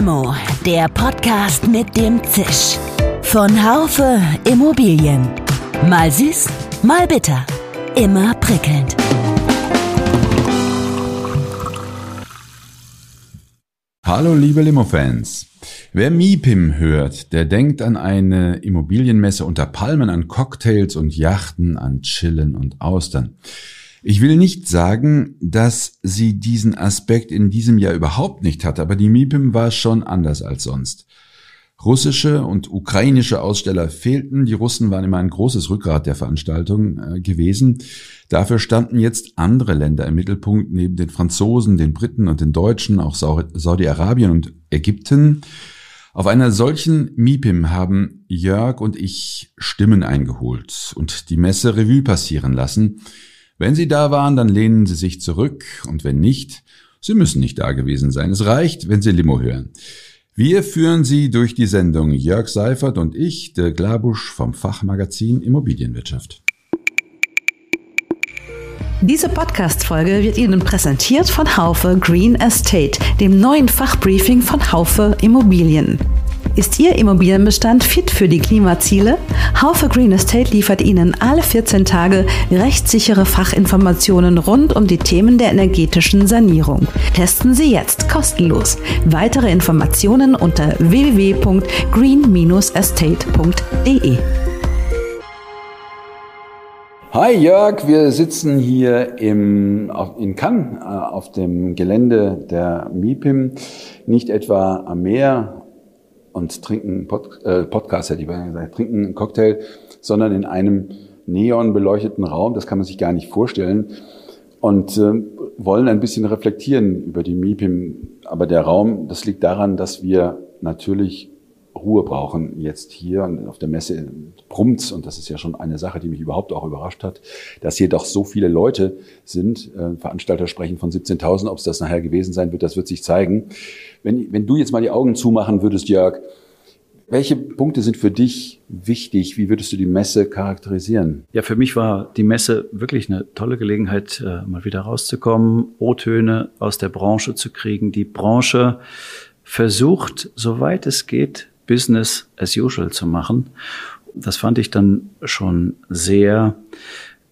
Limo, der Podcast mit dem Zisch. Von Haufe Immobilien. Mal süß, mal bitter. Immer prickelnd. Hallo liebe Limo-Fans. Wer MIPIM hört, der denkt an eine Immobilienmesse unter Palmen, an Cocktails und Yachten, an Chillen und Austern. Ich will nicht sagen, dass sie diesen Aspekt in diesem Jahr überhaupt nicht hat, aber die MIPIM war schon anders als sonst. Russische und ukrainische Aussteller fehlten. Die Russen waren immer ein großes Rückgrat der Veranstaltung äh, gewesen. Dafür standen jetzt andere Länder im Mittelpunkt, neben den Franzosen, den Briten und den Deutschen, auch Saudi-Arabien und Ägypten. Auf einer solchen MIPIM haben Jörg und ich Stimmen eingeholt und die Messe Revue passieren lassen. Wenn Sie da waren, dann lehnen Sie sich zurück und wenn nicht, Sie müssen nicht da gewesen sein. Es reicht, wenn Sie Limo hören. Wir führen Sie durch die Sendung Jörg Seifert und ich, der Glabusch vom Fachmagazin Immobilienwirtschaft. Diese Podcast-Folge wird Ihnen präsentiert von Haufe Green Estate, dem neuen Fachbriefing von Haufe Immobilien. Ist Ihr Immobilienbestand fit für die Klimaziele? Haufe Green Estate liefert Ihnen alle 14 Tage rechtssichere Fachinformationen rund um die Themen der energetischen Sanierung. Testen Sie jetzt kostenlos. Weitere Informationen unter www.green-estate.de. Hi Jörg, wir sitzen hier im, in Cannes äh, auf dem Gelände der MIPIM, nicht etwa am Meer und trinken Pod, äh, Podcast, hätte ich gesagt, trinken einen Cocktail, sondern in einem neonbeleuchteten Raum, das kann man sich gar nicht vorstellen, und äh, wollen ein bisschen reflektieren über die MIPIM. Aber der Raum, das liegt daran, dass wir natürlich Ruhe brauchen jetzt hier auf der Messe brummt's und das ist ja schon eine Sache, die mich überhaupt auch überrascht hat, dass hier doch so viele Leute sind. Äh, Veranstalter sprechen von 17.000, ob es das nachher gewesen sein wird, das wird sich zeigen. Wenn, wenn du jetzt mal die Augen zumachen würdest, Jörg, welche Punkte sind für dich wichtig? Wie würdest du die Messe charakterisieren? Ja, für mich war die Messe wirklich eine tolle Gelegenheit, äh, mal wieder rauszukommen, O-Töne aus der Branche zu kriegen. Die Branche versucht, soweit es geht, Business as usual zu machen. Das fand ich dann schon sehr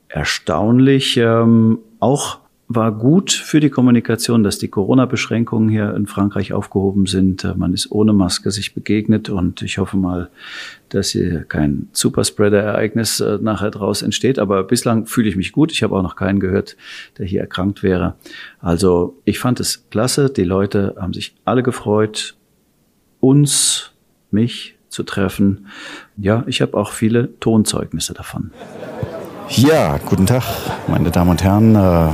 erstaunlich. Ähm, auch war gut für die Kommunikation, dass die Corona-Beschränkungen hier in Frankreich aufgehoben sind. Äh, man ist ohne Maske sich begegnet und ich hoffe mal, dass hier kein Superspreader-Ereignis äh, nachher draus entsteht. Aber bislang fühle ich mich gut. Ich habe auch noch keinen gehört, der hier erkrankt wäre. Also ich fand es klasse. Die Leute haben sich alle gefreut, uns mich zu treffen. Ja, ich habe auch viele Tonzeugnisse davon. Ja, guten Tag, meine Damen und Herren. Äh,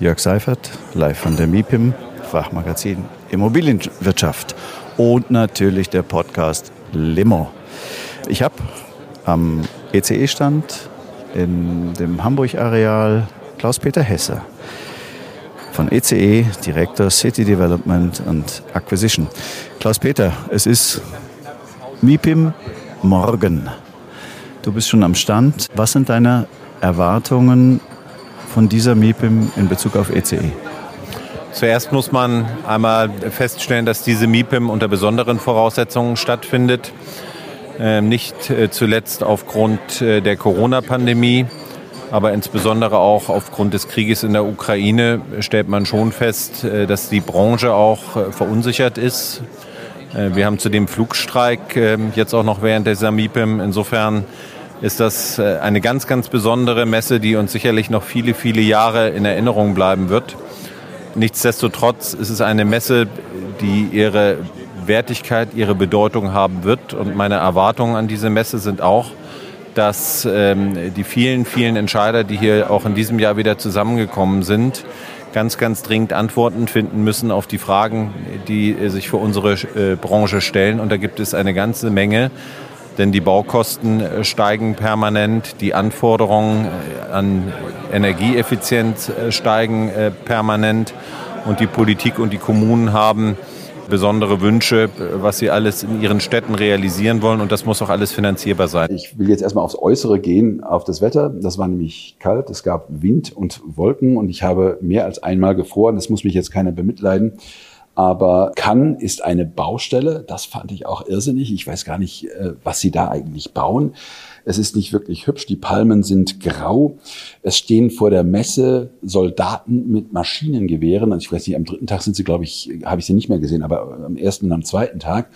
Jörg Seifert, live von der MIPIM, Fachmagazin Immobilienwirtschaft und natürlich der Podcast Limo. Ich habe am ECE-Stand in dem Hamburg-Areal Klaus-Peter Hesse von ECE, Direktor City Development und Acquisition. Klaus-Peter, es ist MIPIM morgen. Du bist schon am Stand. Was sind deine Erwartungen von dieser MIPIM in Bezug auf ECE? Zuerst muss man einmal feststellen, dass diese MIPIM unter besonderen Voraussetzungen stattfindet. Ähm, nicht äh, zuletzt aufgrund äh, der Corona-Pandemie aber insbesondere auch aufgrund des Krieges in der Ukraine stellt man schon fest, äh, dass die Branche auch äh, verunsichert ist. Äh, wir haben zudem Flugstreik jetzt auch noch während der Samipim. Insofern ist das eine ganz, ganz besondere Messe, die uns sicherlich noch viele, viele Jahre in Erinnerung bleiben wird. Nichtsdestotrotz ist es eine Messe, die ihre Wertigkeit, ihre Bedeutung haben wird. Und meine Erwartungen an diese Messe sind auch, dass ähm, die vielen, vielen Entscheider, die hier auch in diesem Jahr wieder zusammengekommen sind, ganz, ganz dringend Antworten finden müssen auf die Fragen, die sich für unsere äh, Branche stellen. Und da gibt es eine ganze Menge, denn die Baukosten äh, steigen permanent, die Anforderungen äh, an Energieeffizienz äh, steigen äh, permanent und die Politik und die Kommunen haben besondere Wünsche, was sie alles in ihren Städten realisieren wollen und das muss auch alles finanzierbar sein. Ich will jetzt erstmal aufs Äußere gehen, auf das Wetter. Das war nämlich kalt, es gab Wind und Wolken und ich habe mehr als einmal gefroren. Das muss mich jetzt keiner bemitleiden. Aber Cannes ist eine Baustelle. Das fand ich auch irrsinnig. Ich weiß gar nicht, äh, was sie da eigentlich bauen. Es ist nicht wirklich hübsch. Die Palmen sind grau. Es stehen vor der Messe Soldaten mit Maschinengewehren. Also ich weiß nicht, am dritten Tag sind sie, glaube ich, habe ich sie nicht mehr gesehen, aber am ersten und am zweiten Tag.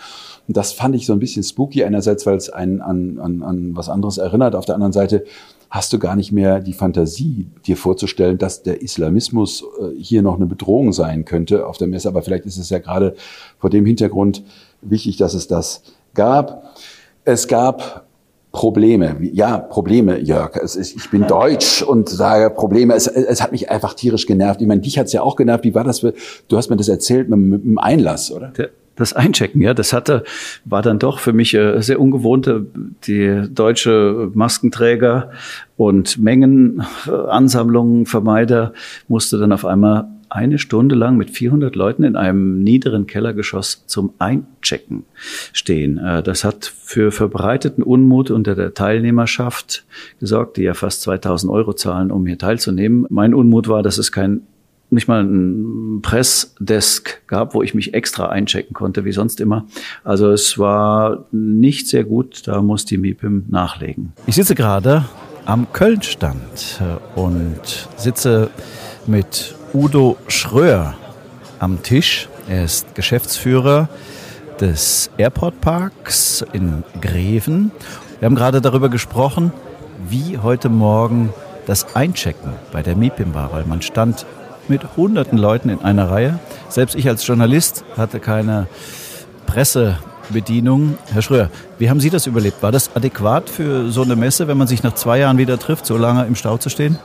Und das fand ich so ein bisschen spooky. Einerseits, weil es einen an, an, an was anderes erinnert. Auf der anderen Seite hast du gar nicht mehr die Fantasie, dir vorzustellen, dass der Islamismus äh, hier noch eine Bedrohung sein könnte auf der Messe. Aber vielleicht ist es ja gerade vor dem Hintergrund wichtig, dass es das gab. Es gab Probleme. Ja, Probleme, Jörg. Ist, ich bin deutsch und sage Probleme. Es, es hat mich einfach tierisch genervt. Ich meine, dich hat's ja auch genervt. Wie war das? Für, du hast mir das erzählt mit, mit dem Einlass, oder? Das Einchecken, ja, das hatte, war dann doch für mich äh, sehr ungewohnte, die deutsche Maskenträger und Mengenansammlungen, Vermeider musste dann auf einmal eine Stunde lang mit 400 Leuten in einem niederen Kellergeschoss zum Einchecken stehen. Äh, das hat für verbreiteten Unmut unter der Teilnehmerschaft gesorgt, die ja fast 2000 Euro zahlen, um hier teilzunehmen. Mein Unmut war, dass es kein nicht mal ein Pressdesk gab, wo ich mich extra einchecken konnte, wie sonst immer. Also es war nicht sehr gut, da muss die MIPIM nachlegen. Ich sitze gerade am Köln-Stand äh, und sitze mit Udo Schröer am Tisch. Er ist Geschäftsführer des Airport Parks in Greven. Wir haben gerade darüber gesprochen, wie heute Morgen das Einchecken bei der MIPIM war, weil man stand mit hunderten Leuten in einer Reihe. Selbst ich als Journalist hatte keine Pressebedienung. Herr Schröer, wie haben Sie das überlebt? War das adäquat für so eine Messe, wenn man sich nach zwei Jahren wieder trifft, so lange im Stau zu stehen?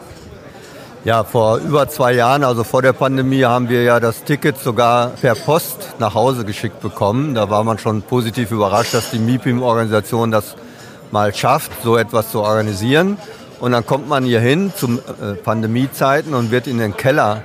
Ja, vor über zwei Jahren, also vor der Pandemie, haben wir ja das Ticket sogar per Post nach Hause geschickt bekommen. Da war man schon positiv überrascht, dass die MIPIM-Organisation das mal schafft, so etwas zu organisieren. Und dann kommt man hier hin zum äh, Pandemiezeiten und wird in den Keller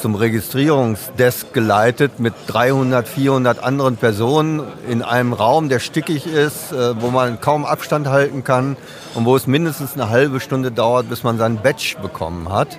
zum Registrierungsdesk geleitet mit 300, 400 anderen Personen in einem Raum, der stickig ist, äh, wo man kaum Abstand halten kann und wo es mindestens eine halbe Stunde dauert, bis man sein Badge bekommen hat.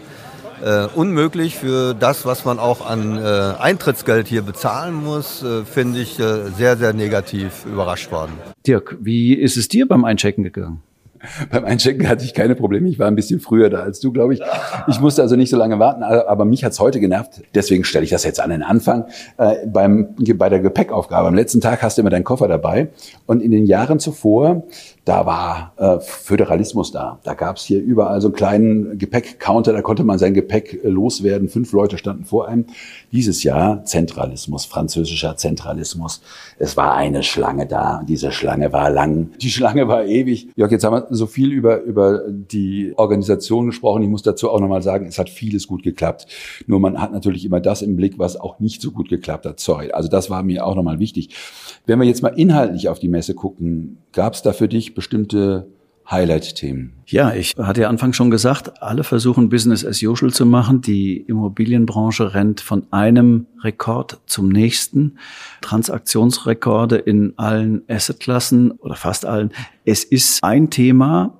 Äh, unmöglich für das, was man auch an äh, Eintrittsgeld hier bezahlen muss, äh, finde ich sehr, sehr negativ überrascht worden. Dirk, wie ist es dir beim Einchecken gegangen? Beim Einchecken hatte ich keine Probleme. Ich war ein bisschen früher da als du, glaube ich. Ich musste also nicht so lange warten, aber mich hat's heute genervt. Deswegen stelle ich das jetzt an den Anfang. Äh, beim, bei der Gepäckaufgabe. Am letzten Tag hast du immer deinen Koffer dabei. Und in den Jahren zuvor da war äh, Föderalismus da. Da gab es hier überall so einen kleinen Gepäckcounter, da konnte man sein Gepäck äh, loswerden. Fünf Leute standen vor einem. Dieses Jahr Zentralismus, französischer Zentralismus. Es war eine Schlange da. Diese Schlange war lang. Die Schlange war ewig. Jörg, jetzt haben wir so viel über, über die Organisation gesprochen. Ich muss dazu auch nochmal sagen, es hat vieles gut geklappt. Nur man hat natürlich immer das im Blick, was auch nicht so gut geklappt hat. Sorry. Also das war mir auch nochmal wichtig. Wenn wir jetzt mal inhaltlich auf die Messe gucken, gab es da für dich bestimmte Highlight-Themen? Ja, ich hatte ja anfangs schon gesagt, alle versuchen Business as usual zu machen. Die Immobilienbranche rennt von einem Rekord zum nächsten. Transaktionsrekorde in allen Assetklassen oder fast allen. Es ist ein Thema.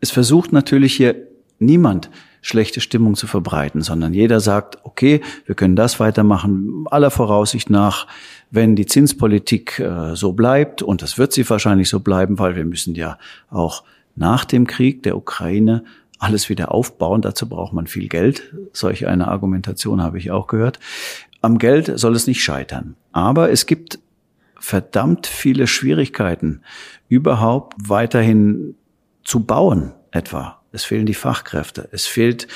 Es versucht natürlich hier niemand schlechte Stimmung zu verbreiten, sondern jeder sagt, okay, wir können das weitermachen, aller Voraussicht nach, wenn die Zinspolitik äh, so bleibt, und das wird sie wahrscheinlich so bleiben, weil wir müssen ja auch nach dem Krieg der Ukraine alles wieder aufbauen. Dazu braucht man viel Geld. Solch eine Argumentation habe ich auch gehört. Am Geld soll es nicht scheitern. Aber es gibt verdammt viele Schwierigkeiten, überhaupt weiterhin zu bauen, etwa es fehlen die Fachkräfte, es fehlt,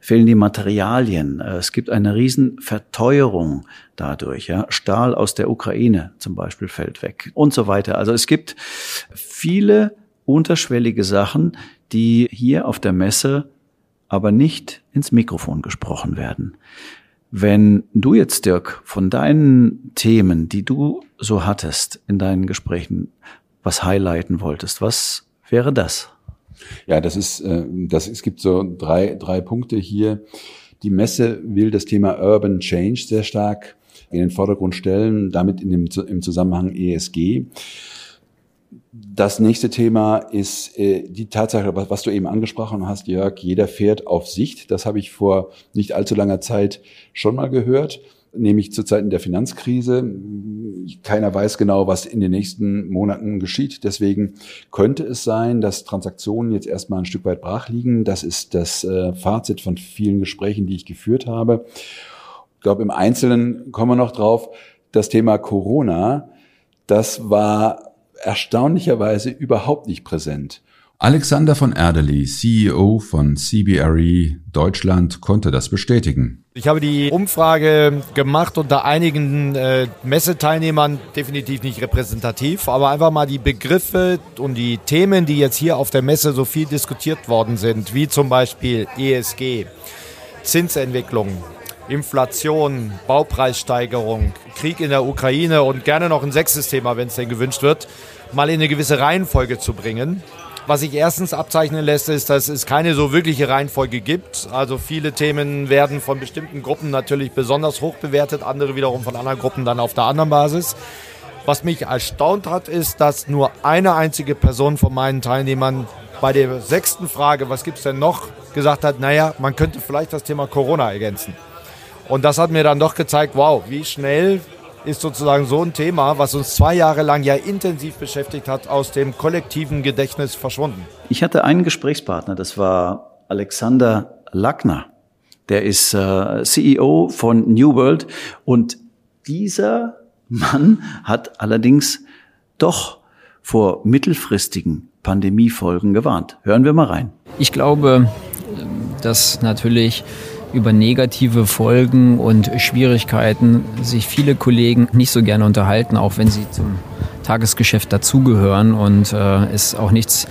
fehlen die Materialien, äh, es gibt eine riesen Verteuerung dadurch. Ja. Stahl aus der Ukraine zum Beispiel fällt weg und so weiter. Also es gibt viele unterschwellige Sachen, die hier auf der Messe aber nicht ins Mikrofon gesprochen werden. Wenn du jetzt, Dirk, von deinen Themen, die du so hattest in deinen Gesprächen, was highlighten wolltest, was wäre das? Ja, das ist, äh, das, es gibt so drei, drei Punkte hier. Die Messe will das Thema Urban Change sehr stark in den Vordergrund stellen, damit in dem, im Zusammenhang ESG. Das nächste Thema ist äh, die Tatsache, was, was du eben angesprochen hast, Jörg, jeder fährt auf Sicht. Das habe ich vor nicht allzu langer Zeit schon mal gehört. Nämlich zu Zeiten der Finanzkrise. Keiner weiß genau, was in den nächsten Monaten geschieht. Deswegen könnte es sein, dass Transaktionen jetzt erstmal ein Stück weit brach liegen. Das ist das äh, Fazit von vielen Gesprächen, die ich geführt habe. Ich glaube, im Einzelnen kommen wir noch drauf. Das Thema Corona, das war erstaunlicherweise überhaupt nicht präsent. Alexander von Erdely, CEO von CBRE Deutschland, konnte das bestätigen. Ich habe die Umfrage gemacht unter einigen äh, Messeteilnehmern, definitiv nicht repräsentativ, aber einfach mal die Begriffe und die Themen, die jetzt hier auf der Messe so viel diskutiert worden sind, wie zum Beispiel ESG, Zinsentwicklung, Inflation, Baupreissteigerung, Krieg in der Ukraine und gerne noch ein sechstes Thema, wenn es denn gewünscht wird, mal in eine gewisse Reihenfolge zu bringen. Was sich erstens abzeichnen lässt, ist, dass es keine so wirkliche Reihenfolge gibt. Also viele Themen werden von bestimmten Gruppen natürlich besonders hoch bewertet, andere wiederum von anderen Gruppen dann auf der anderen Basis. Was mich erstaunt hat, ist, dass nur eine einzige Person von meinen Teilnehmern bei der sechsten Frage, was gibt es denn noch, gesagt hat, naja, man könnte vielleicht das Thema Corona ergänzen. Und das hat mir dann doch gezeigt, wow, wie schnell ist sozusagen so ein Thema, was uns zwei Jahre lang ja intensiv beschäftigt hat, aus dem kollektiven Gedächtnis verschwunden. Ich hatte einen Gesprächspartner, das war Alexander Lackner. Der ist äh, CEO von New World und dieser Mann hat allerdings doch vor mittelfristigen Pandemiefolgen gewarnt. Hören wir mal rein. Ich glaube, dass natürlich über negative Folgen und Schwierigkeiten sich viele Kollegen nicht so gerne unterhalten, auch wenn sie zum Tagesgeschäft dazugehören. Und äh, es auch nichts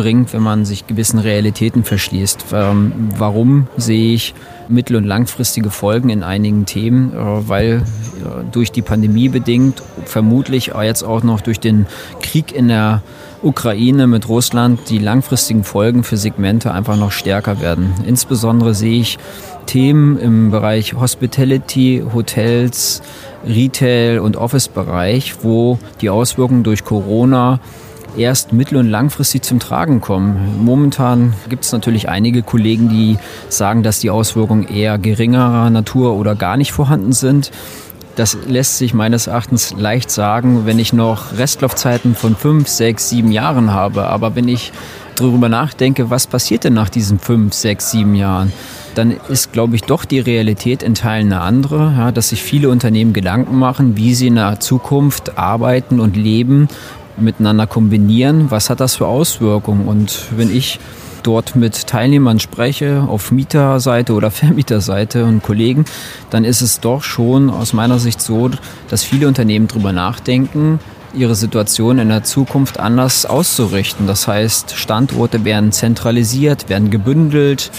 bringt, wenn man sich gewissen Realitäten verschließt. Ähm, warum sehe ich mittel- und langfristige Folgen in einigen Themen? Äh, weil äh, durch die Pandemie bedingt, vermutlich jetzt auch noch durch den Krieg in der Ukraine mit Russland die langfristigen Folgen für Segmente einfach noch stärker werden. Insbesondere sehe ich Themen im Bereich Hospitality, Hotels, Retail und Office-Bereich, wo die Auswirkungen durch Corona erst mittel- und langfristig zum Tragen kommen. Momentan gibt es natürlich einige Kollegen, die sagen, dass die Auswirkungen eher geringerer Natur oder gar nicht vorhanden sind. Das lässt sich meines Erachtens leicht sagen, wenn ich noch Restlaufzeiten von fünf, sechs, sieben Jahren habe. Aber wenn ich darüber nachdenke, was passiert denn nach diesen fünf, sechs, sieben Jahren, dann ist, glaube ich, doch die Realität in Teilen eine andere, ja, dass sich viele Unternehmen Gedanken machen, wie sie in der Zukunft arbeiten und leben, miteinander kombinieren. Was hat das für Auswirkungen? Und wenn ich dort mit Teilnehmern spreche, auf Mieterseite oder Vermieterseite und Kollegen, dann ist es doch schon aus meiner Sicht so, dass viele Unternehmen darüber nachdenken, ihre Situation in der Zukunft anders auszurichten. Das heißt, Standorte werden zentralisiert, werden gebündelt.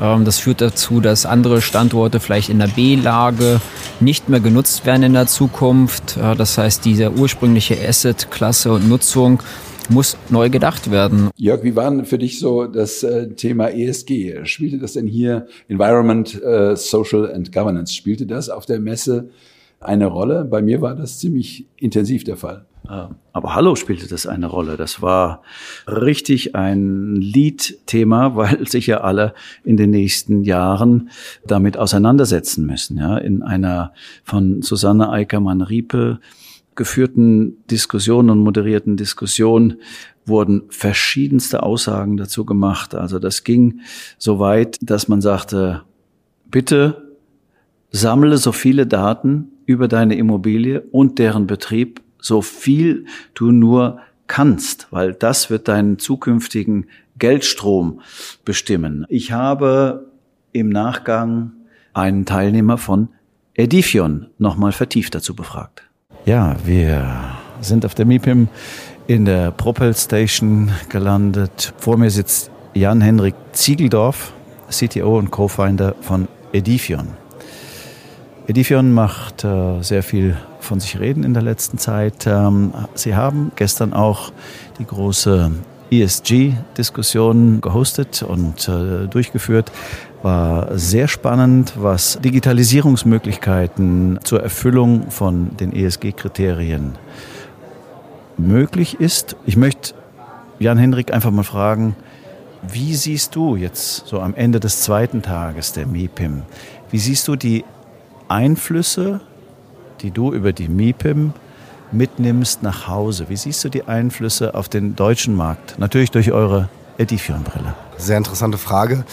Ähm, das führt dazu, dass andere Standorte vielleicht in der B-Lage nicht mehr genutzt werden in der Zukunft. Das heißt, diese ursprüngliche Asset-Klasse und Nutzung muss neu gedacht werden. Jörg, wie war denn für dich so das äh, Thema ESG? Spielte das denn hier Environment, äh, Social and Governance? Spielte das auf der Messe eine Rolle? Bei mir war das ziemlich intensiv der Fall. Ah, aber hallo spielte das eine Rolle. Das war richtig ein Lead-Thema, weil sich ja alle in den nächsten Jahren damit auseinandersetzen müssen. Ja, in einer von Susanne Eickermann-Riepe geführten Diskussionen und moderierten Diskussionen wurden verschiedenste Aussagen dazu gemacht. Also das ging so weit, dass man sagte, bitte sammle so viele Daten über deine Immobilie und deren Betrieb, so viel du nur kannst, weil das wird deinen zukünftigen Geldstrom bestimmen. Ich habe im Nachgang einen Teilnehmer von Edifion nochmal vertieft dazu befragt. Ja, wir sind auf der MIPIM in der Propel Station gelandet. Vor mir sitzt Jan-Henrik Ziegeldorf, CTO und Co-Founder von Edifion. Edifion macht äh, sehr viel von sich reden in der letzten Zeit. Ähm, Sie haben gestern auch die große ESG-Diskussion gehostet und äh, durchgeführt. War sehr spannend, was Digitalisierungsmöglichkeiten zur Erfüllung von den ESG-Kriterien möglich ist. Ich möchte Jan-Henrik einfach mal fragen, wie siehst du jetzt so am Ende des zweiten Tages der MIPIM, wie siehst du die Einflüsse, die du über die MIPIM mitnimmst nach Hause. Wie siehst du die Einflüsse auf den deutschen Markt? Natürlich durch eure Edifion-Brille. Sehr interessante Frage.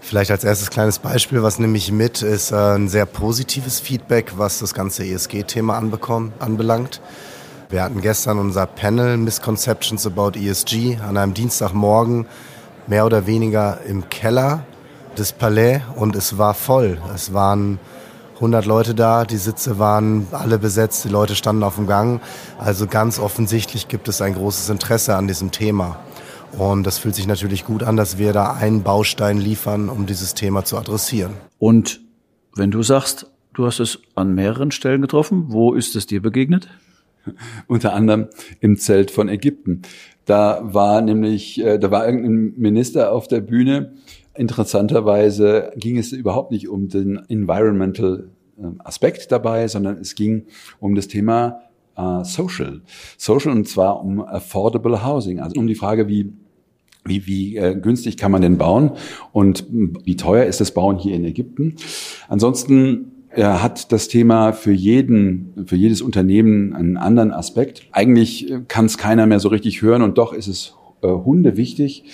Vielleicht als erstes kleines Beispiel, was nehme ich mit, ist äh, ein sehr positives Feedback, was das ganze ESG-Thema anbelangt. Wir hatten gestern unser Panel Misconceptions about ESG an einem Dienstagmorgen mehr oder weniger im Keller des Palais und es war voll. Es waren 100 Leute da, die Sitze waren alle besetzt, die Leute standen auf dem Gang. Also ganz offensichtlich gibt es ein großes Interesse an diesem Thema. Und das fühlt sich natürlich gut an, dass wir da einen Baustein liefern, um dieses Thema zu adressieren. Und wenn du sagst, du hast es an mehreren Stellen getroffen, wo ist es dir begegnet? Unter anderem im Zelt von Ägypten. Da war nämlich, äh, da war irgendein Minister auf der Bühne. Interessanterweise ging es überhaupt nicht um den Environmental ähm, Aspekt dabei, sondern es ging um das Thema äh, Social. Social und zwar um Affordable Housing, also um die Frage, wie wie, wie äh, günstig kann man denn bauen und wie teuer ist das Bauen hier in Ägypten. Ansonsten er hat das Thema für jeden, für jedes Unternehmen einen anderen Aspekt. Eigentlich äh, kann es keiner mehr so richtig hören und doch ist es äh, Hunde wichtig.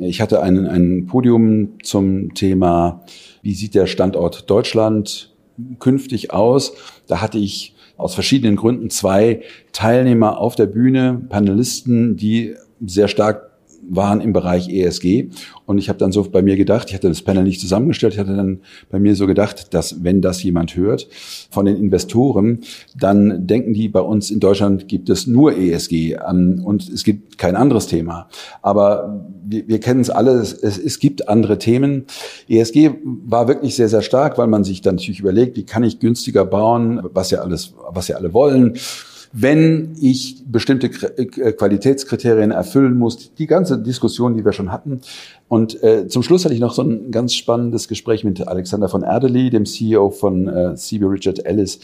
Ich hatte ein, ein Podium zum Thema, wie sieht der Standort Deutschland künftig aus? Da hatte ich aus verschiedenen Gründen zwei Teilnehmer auf der Bühne, Panelisten, die sehr stark waren im Bereich ESG. Und ich habe dann so bei mir gedacht, ich hatte das Panel nicht zusammengestellt, ich hatte dann bei mir so gedacht, dass wenn das jemand hört von den Investoren, dann denken die, bei uns in Deutschland gibt es nur ESG ähm, und es gibt kein anderes Thema. Aber wir, wir kennen es alle, es, gibt andere Themen. ESG war wirklich sehr, sehr stark, weil man sich dann natürlich überlegt, wie kann ich günstiger bauen, was ja alles, was ja alle wollen wenn ich bestimmte äh, Qualitätskriterien erfüllen muss. Die ganze Diskussion, die wir schon hatten. Und äh, zum Schluss hatte ich noch so ein ganz spannendes Gespräch mit Alexander von Erdely, dem CEO von äh, CB Richard Ellis,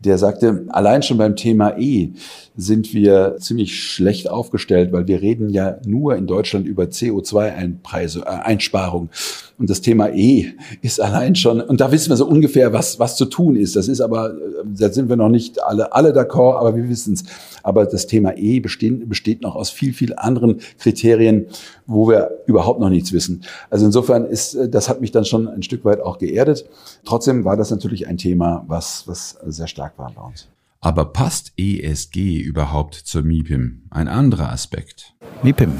der sagte, allein schon beim Thema E sind wir ziemlich schlecht aufgestellt, weil wir reden ja nur in Deutschland über CO2-Einsparung. Äh, und das Thema E ist allein schon, und da wissen wir so ungefähr, was, was zu tun ist. Das ist aber, äh, da sind wir noch nicht alle, alle d'accord, aber wir wissen es. Aber das Thema E besteht, besteht noch aus viel, viel anderen Kriterien, wo wir überhaupt noch nichts wissen. Also insofern ist, äh, das hat mich dann schon ein Stück weit auch geerdet. Trotzdem war das natürlich ein Thema, was, was sehr stark war bei uns. Aber passt ESG überhaupt zur MIPIM? Ein anderer Aspekt. MIPIM.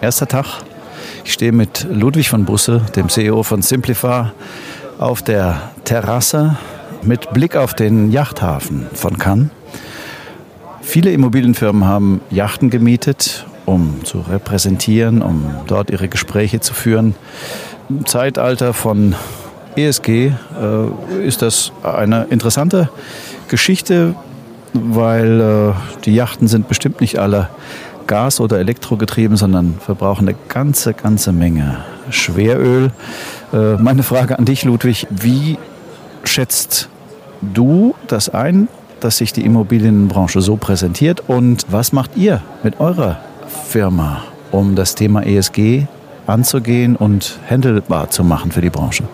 Erster Tag ich stehe mit Ludwig von Busse, dem CEO von Simplify, auf der Terrasse mit Blick auf den Yachthafen von Cannes. Viele Immobilienfirmen haben Yachten gemietet, um zu repräsentieren, um dort ihre Gespräche zu führen. Im Zeitalter von ESG äh, ist das eine interessante Geschichte, weil äh, die Yachten sind bestimmt nicht alle Gas- oder Elektrogetrieben, sondern verbrauchen eine ganze, ganze Menge Schweröl. Äh, meine Frage an dich, Ludwig, wie schätzt du das ein, dass sich die Immobilienbranche so präsentiert und was macht ihr mit eurer Firma, um das Thema ESG anzugehen und handelbar zu machen für die Branche?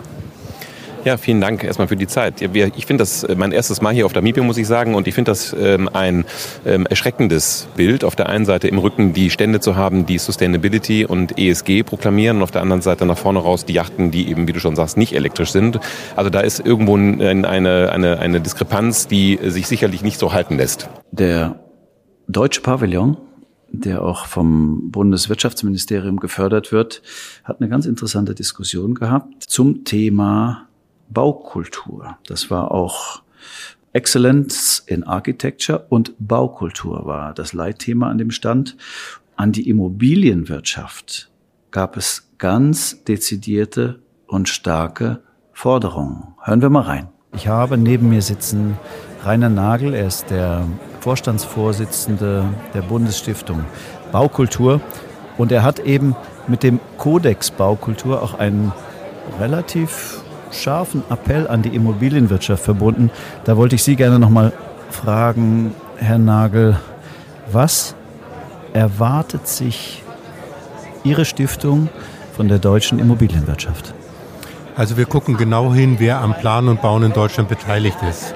Ja, vielen Dank erstmal für die Zeit. Ich finde das äh, mein erstes Mal hier auf der MIPIM, muss ich sagen, und ich finde das ähm, ein ähm, erschreckendes Bild, auf der einen Seite im Rücken die Stände zu haben, die Sustainability und ESG proklamieren und auf der anderen Seite nach vorne raus die Yachten, die eben, wie du schon sagst, nicht elektrisch sind. Also da ist irgendwo eine, eine, eine Diskrepanz, die sich sicherlich nicht so halten lässt. Der deutsche Pavillon der auch vom Bundeswirtschaftsministerium gefördert wird, hat eine ganz interessante Diskussion gehabt zum Thema Baukultur. Das war auch Excellence in Architecture und Baukultur war das Leitthema an dem Stand. An die Immobilienwirtschaft gab es ganz dezidierte und starke Forderungen. Hören wir mal rein. Ich habe neben mir sitzen Rainer Nagel, er ist der Vorstandsvorsitzende der Bundesstiftung Baukultur und er hat eben mit dem Kodex Baukultur auch einen relativ scharfen Appell an die Immobilienwirtschaft verbunden. Da wollte ich Sie gerne noch mal fragen, Herr Nagel, was erwartet sich Ihre Stiftung von der deutschen Immobilienwirtschaft? Also wir gucken genau hin, wer am Plan und Bauen in Deutschland beteiligt ist.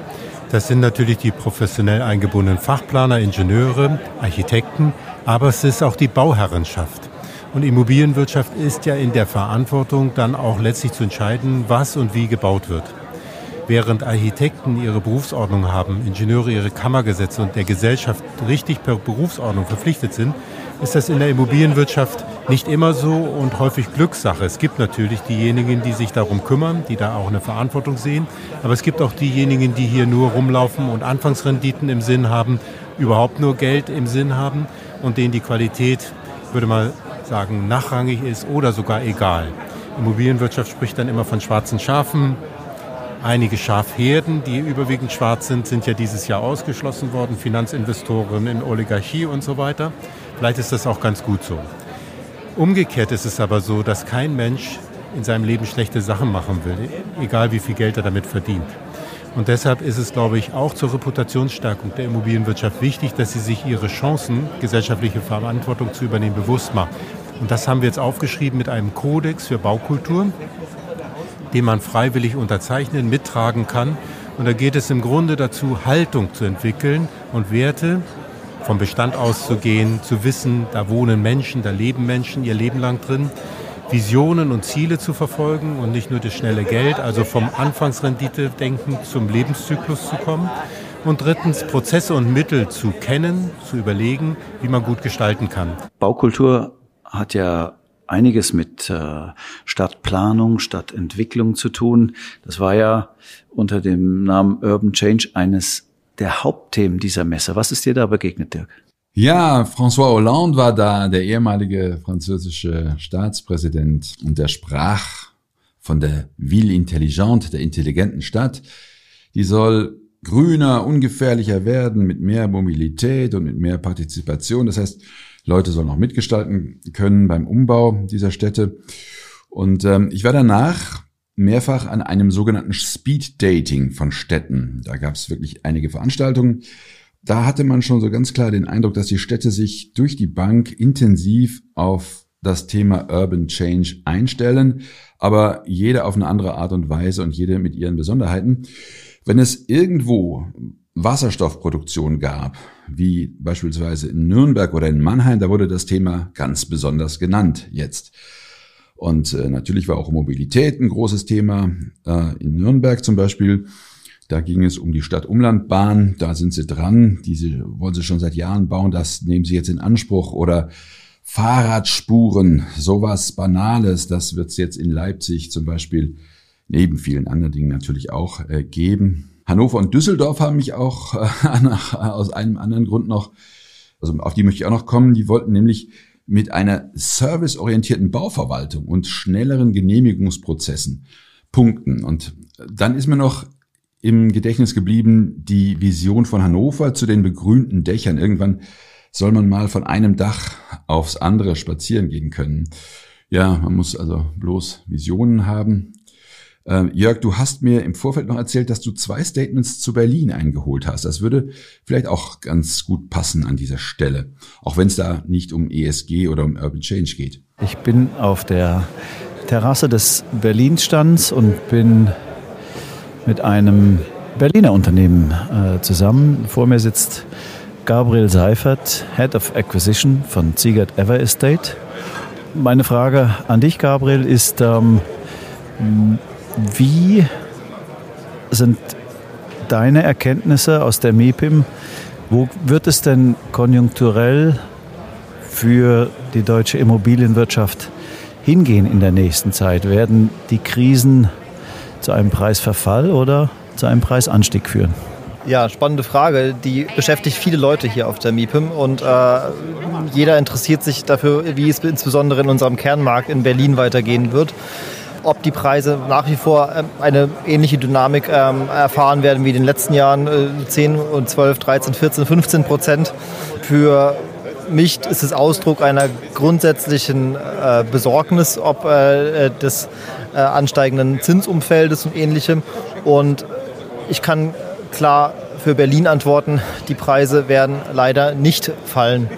Das sind natürlich die professionell eingebundenen Fachplaner, Ingenieure, Architekten, aber es ist auch die Bauherrenschaft. Und Immobilienwirtschaft ist ja in der Verantwortung, dann auch letztlich zu entscheiden, was und wie gebaut wird. Während Architekten ihre Berufsordnung haben, Ingenieure ihre Kammergesetze und der Gesellschaft richtig per Berufsordnung verpflichtet sind, ist das in der Immobilienwirtschaft nicht immer so und häufig Glückssache. Es gibt natürlich diejenigen, die sich darum kümmern, die da auch eine Verantwortung sehen, aber es gibt auch diejenigen, die hier nur rumlaufen und Anfangsrenditen im Sinn haben, überhaupt nur Geld im Sinn haben und denen die Qualität, würde mal sagen, nachrangig ist oder sogar egal. Immobilienwirtschaft spricht dann immer von schwarzen Schafen, Einige Schafherden, die überwiegend schwarz sind, sind ja dieses Jahr ausgeschlossen worden. Finanzinvestoren in Oligarchie und so weiter. Vielleicht ist das auch ganz gut so. Umgekehrt ist es aber so, dass kein Mensch in seinem Leben schlechte Sachen machen will, egal wie viel Geld er damit verdient. Und deshalb ist es, glaube ich, auch zur Reputationsstärkung der Immobilienwirtschaft wichtig, dass sie sich ihre Chancen, gesellschaftliche Verantwortung zu übernehmen, bewusst macht. Und das haben wir jetzt aufgeschrieben mit einem Kodex für Baukultur den man freiwillig unterzeichnen, mittragen kann. Und da geht es im Grunde dazu, Haltung zu entwickeln und Werte vom Bestand auszugehen, zu wissen, da wohnen Menschen, da leben Menschen ihr Leben lang drin, Visionen und Ziele zu verfolgen und nicht nur das schnelle Geld, also vom Anfangsrendite-Denken zum Lebenszyklus zu kommen. Und drittens, Prozesse und Mittel zu kennen, zu überlegen, wie man gut gestalten kann. Baukultur hat ja einiges mit äh, Stadtplanung, Stadtentwicklung zu tun. Das war ja unter dem Namen Urban Change eines der Hauptthemen dieser Messe. Was ist dir da begegnet, Dirk? Ja, François Hollande war da, der ehemalige französische Staatspräsident, und der sprach von der Ville Intelligente, der intelligenten Stadt. Die soll grüner, ungefährlicher werden, mit mehr Mobilität und mit mehr Partizipation. Das heißt, Leute sollen auch mitgestalten können beim Umbau dieser Städte. Und ähm, ich war danach mehrfach an einem sogenannten Speed Dating von Städten. Da gab es wirklich einige Veranstaltungen. Da hatte man schon so ganz klar den Eindruck, dass die Städte sich durch die Bank intensiv auf das Thema Urban Change einstellen, aber jede auf eine andere Art und Weise und jede mit ihren Besonderheiten. Wenn es irgendwo Wasserstoffproduktion gab, wie beispielsweise in Nürnberg oder in Mannheim, da wurde das Thema ganz besonders genannt jetzt. Und äh, natürlich war auch Mobilität ein großes Thema. Äh, in Nürnberg zum Beispiel, da ging es um die Stadtumlandbahn, da sind sie dran, diese wollen sie schon seit Jahren bauen, das nehmen sie jetzt in Anspruch. Oder Fahrradspuren, sowas Banales, das wird es jetzt in Leipzig zum Beispiel neben vielen anderen Dingen natürlich auch äh, geben. Hannover und Düsseldorf haben mich auch äh, nach, aus einem anderen Grund noch, also auf die möchte ich auch noch kommen, die wollten nämlich mit einer serviceorientierten Bauverwaltung und schnelleren Genehmigungsprozessen punkten. Und dann ist mir noch im Gedächtnis geblieben die Vision von Hannover zu den begrünten Dächern. Irgendwann soll man mal von einem Dach aufs andere spazieren gehen können. Ja, man muss also bloß Visionen haben. Ähm, Jörg, du hast mir im Vorfeld noch erzählt, dass du zwei Statements zu Berlin eingeholt hast. Das würde vielleicht auch ganz gut passen an dieser Stelle, auch wenn es da nicht um ESG oder um Urban Change geht. Ich bin auf der Terrasse des Berlin-Stands und bin mit einem Berliner Unternehmen äh, zusammen. Vor mir sitzt Gabriel Seifert, Head of Acquisition von Ziegert Ever Estate. Meine Frage an dich, Gabriel, ist, ähm, wie sind deine Erkenntnisse aus der MIPIM? Wo wird es denn konjunkturell für die deutsche Immobilienwirtschaft hingehen in der nächsten Zeit? Werden die Krisen zu einem Preisverfall oder zu einem Preisanstieg führen? Ja, spannende Frage. Die beschäftigt viele Leute hier auf der MIPIM und äh, jeder interessiert sich dafür, wie es insbesondere in unserem Kernmarkt in Berlin weitergehen wird ob die Preise nach wie vor ähm, eine ähnliche Dynamik ähm, erfahren werden wie in den letzten Jahren, 10 und 12, 13, 14, 15 Prozent. Für mich ist es Ausdruck einer grundsätzlichen äh, Besorgnis ob äh, des äh, ansteigenden Zinsumfeldes und ähnlichem. Und ich kann klar für Berlin antworten, die Preise werden leider nicht fallen.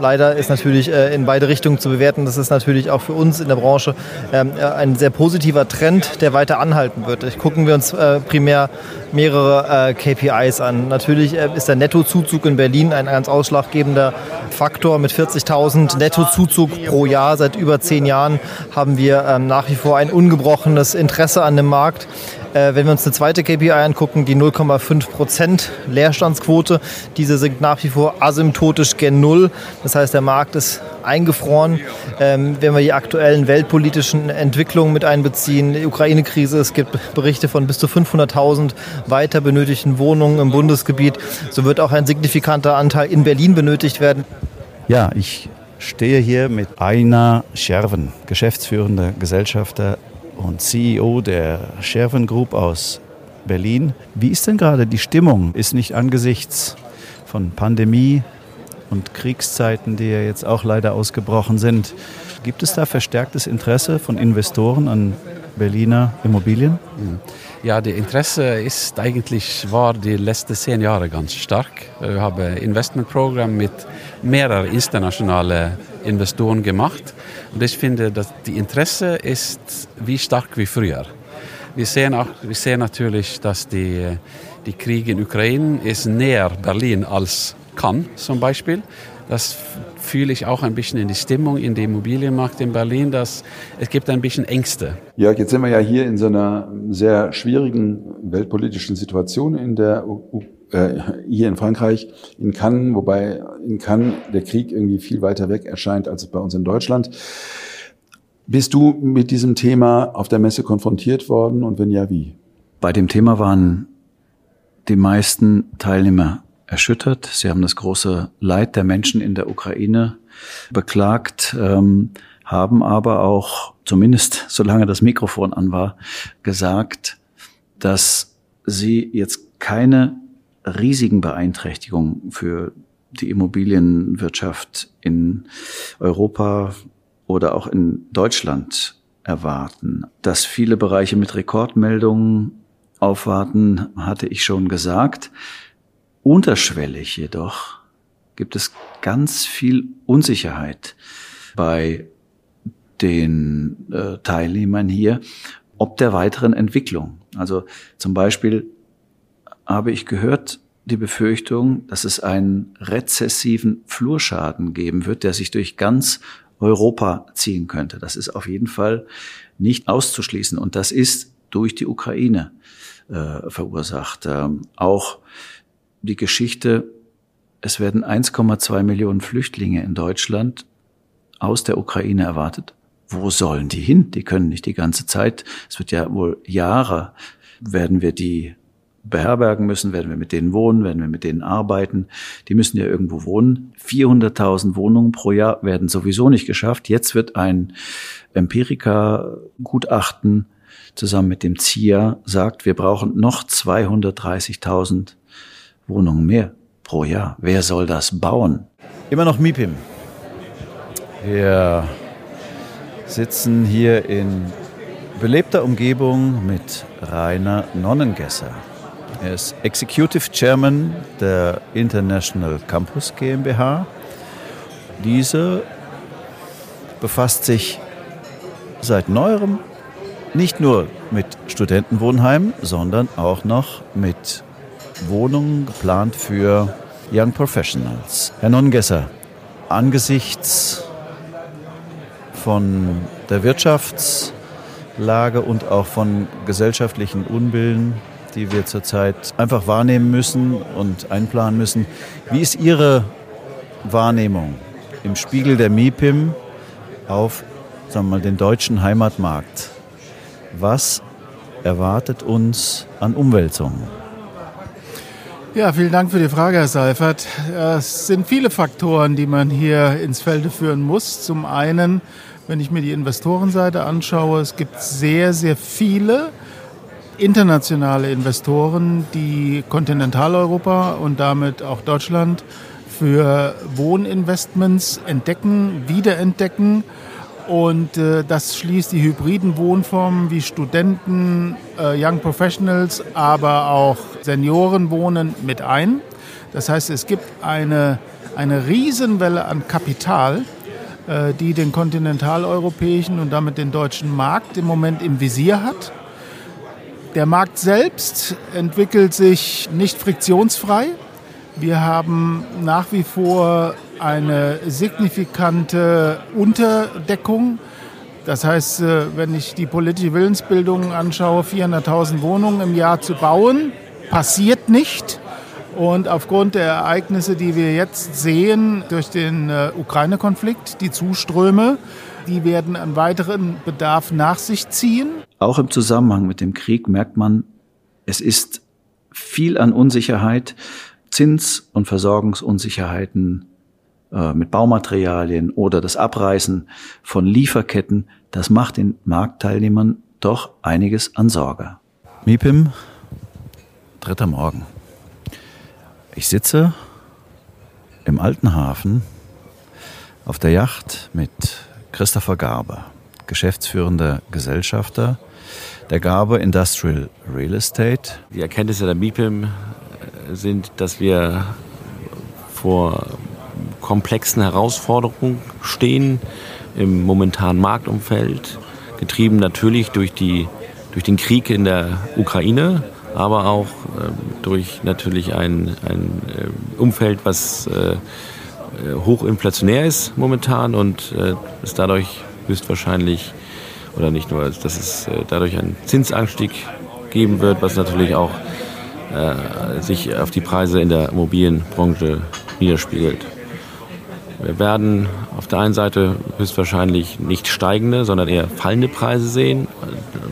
Leider ist natürlich äh, in beide Richtungen zu bewerten. Das ist natürlich auch für uns in der Branche ähm, äh, ein sehr positiver Trend, der weiter anhalten wird. Gucken wir uns äh, primär mehrere äh, KPIs an. Natürlich äh, ist der Nettozuzug in Berlin ein ganz ausschlaggebender Faktor. Mit 40.000 Nettozuzug pro Jahr seit über zehn Jahren haben wir ähm, nach wie vor ein ungebrochenes Interesse an dem Markt. Äh, wenn wir uns eine zweite KPI angucken, die 0,5 Prozent Leerstandsquote, diese sind nach wie vor asymptotisch gen Null. Das heißt, der Markt ist eingefroren. Ähm, wenn wir die aktuellen weltpolitischen Entwicklungen mit einbeziehen, die Ukraine-Krise, es gibt Berichte von bis zu 500.000 weiter benötigten Wohnungen im Bundesgebiet, so wird auch ein signifikanter Anteil in Berlin benötigt werden. Ja, ich stehe hier mit Aina Scherven, geschäftsführender Gesellschafter und CEO der Scherven Group aus Berlin. Wie ist denn gerade die Stimmung? Ist nicht angesichts von Pandemie und Kriegszeiten, die ja jetzt auch leider ausgebrochen sind, gibt es da verstärktes Interesse von Investoren an Berliner Immobilien? Ja, das Interesse ist eigentlich war die letzten zehn Jahre ganz stark. Wir haben ein Investmentprogramm mit mehreren internationalen Investoren gemacht. Und ich finde, dass die Interesse ist wie stark wie früher. Wir sehen, auch, wir sehen natürlich, dass die, die Krieg in Ukraine ist näher Berlin als Cannes zum Beispiel. Das fühle ich auch ein bisschen in die Stimmung in dem Immobilienmarkt in Berlin, dass es gibt ein bisschen Ängste. Jörg, jetzt sind wir ja hier in so einer sehr schwierigen weltpolitischen Situation in der äh, hier in Frankreich, in Cannes, wobei in Cannes der Krieg irgendwie viel weiter weg erscheint als bei uns in Deutschland. Bist du mit diesem Thema auf der Messe konfrontiert worden und wenn ja, wie? Bei dem Thema waren die meisten Teilnehmer erschüttert. Sie haben das große Leid der Menschen in der Ukraine beklagt, ähm, haben aber auch, zumindest solange das Mikrofon an war, gesagt, dass sie jetzt keine riesigen Beeinträchtigungen für die Immobilienwirtschaft in Europa oder auch in Deutschland erwarten. Dass viele Bereiche mit Rekordmeldungen aufwarten, hatte ich schon gesagt. Unterschwellig jedoch gibt es ganz viel Unsicherheit bei den äh, Teilnehmern hier, ob der weiteren Entwicklung. Also zum Beispiel habe ich gehört, die Befürchtung, dass es einen rezessiven Flurschaden geben wird, der sich durch ganz Europa ziehen könnte. Das ist auf jeden Fall nicht auszuschließen. Und das ist durch die Ukraine äh, verursacht. Ähm, auch die Geschichte, es werden 1,2 Millionen Flüchtlinge in Deutschland aus der Ukraine erwartet. Wo sollen die hin? Die können nicht die ganze Zeit, es wird ja wohl Jahre, werden wir die beherbergen müssen, werden wir mit denen wohnen, werden wir mit denen arbeiten. Die müssen ja irgendwo wohnen. 400.000 Wohnungen pro Jahr werden sowieso nicht geschafft. Jetzt wird ein Empirica-Gutachten zusammen mit dem ZIA sagt, wir brauchen noch 230.000 Wohnungen mehr pro Jahr. Wer soll das bauen? Immer noch MIPIM. Wir sitzen hier in belebter Umgebung mit Rainer Nonnengesser. Er ist Executive Chairman der International Campus GmbH. Diese befasst sich seit neuerem nicht nur mit Studentenwohnheimen, sondern auch noch mit Wohnungen geplant für Young Professionals. Herr Nongesser, angesichts von der Wirtschaftslage und auch von gesellschaftlichen Unbillen die wir zurzeit einfach wahrnehmen müssen und einplanen müssen. Wie ist Ihre Wahrnehmung im Spiegel der MIPIM auf sagen wir mal, den deutschen Heimatmarkt? Was erwartet uns an Umwälzungen? Ja, vielen Dank für die Frage, Herr Seifert. Es sind viele Faktoren, die man hier ins Felde führen muss. Zum einen, wenn ich mir die Investorenseite anschaue, es gibt sehr, sehr viele internationale Investoren, die Kontinentaleuropa und damit auch Deutschland für Wohninvestments entdecken, wiederentdecken. Und äh, das schließt die hybriden Wohnformen wie Studenten, äh, Young Professionals, aber auch Seniorenwohnen mit ein. Das heißt, es gibt eine eine Riesenwelle an Kapital, äh, die den kontinentaleuropäischen und damit den deutschen Markt im Moment im Visier hat. Der Markt selbst entwickelt sich nicht friktionsfrei. Wir haben nach wie vor eine signifikante Unterdeckung. Das heißt, äh, wenn ich die politische Willensbildung anschaue, 400.000 Wohnungen im Jahr zu bauen, passiert nicht. Und aufgrund der Ereignisse, die wir jetzt sehen durch den äh, Ukraine-Konflikt, die Zuströme, die werden einen weiteren Bedarf nach sich ziehen. Auch im Zusammenhang mit dem Krieg merkt man, es ist viel an Unsicherheit, Zins- und Versorgungsunsicherheiten äh, mit Baumaterialien oder das Abreißen von Lieferketten. Das macht den Marktteilnehmern doch einiges an Sorge. MIPIM, dritter Morgen. Ich sitze im alten Hafen auf der Yacht mit Christopher Garber, geschäftsführender Gesellschafter der Garber Industrial Real Estate. Die Erkenntnisse der MIPIM sind, dass wir vor komplexen Herausforderungen stehen im momentanen Marktumfeld, getrieben natürlich durch, die, durch den Krieg in der Ukraine, aber auch äh, durch natürlich ein, ein äh, Umfeld, was äh, hochinflationär ist momentan und äh, es dadurch höchstwahrscheinlich, oder nicht nur, dass es äh, dadurch einen Zinsanstieg geben wird, was natürlich auch äh, sich auf die Preise in der Immobilienbranche niederspiegelt. Wir werden auf der einen Seite höchstwahrscheinlich nicht steigende, sondern eher fallende Preise sehen.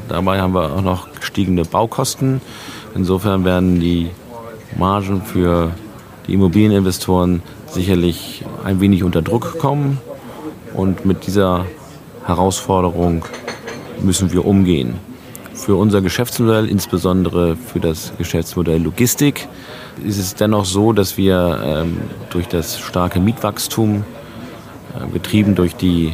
Dabei haben wir auch noch gestiegene Baukosten. Insofern werden die Margen für die Immobilieninvestoren sicherlich ein wenig unter Druck kommen. Und mit dieser Herausforderung müssen wir umgehen. Für unser Geschäftsmodell, insbesondere für das Geschäftsmodell Logistik, ist es dennoch so, dass wir ähm, durch das starke Mietwachstum, äh, getrieben durch die, äh,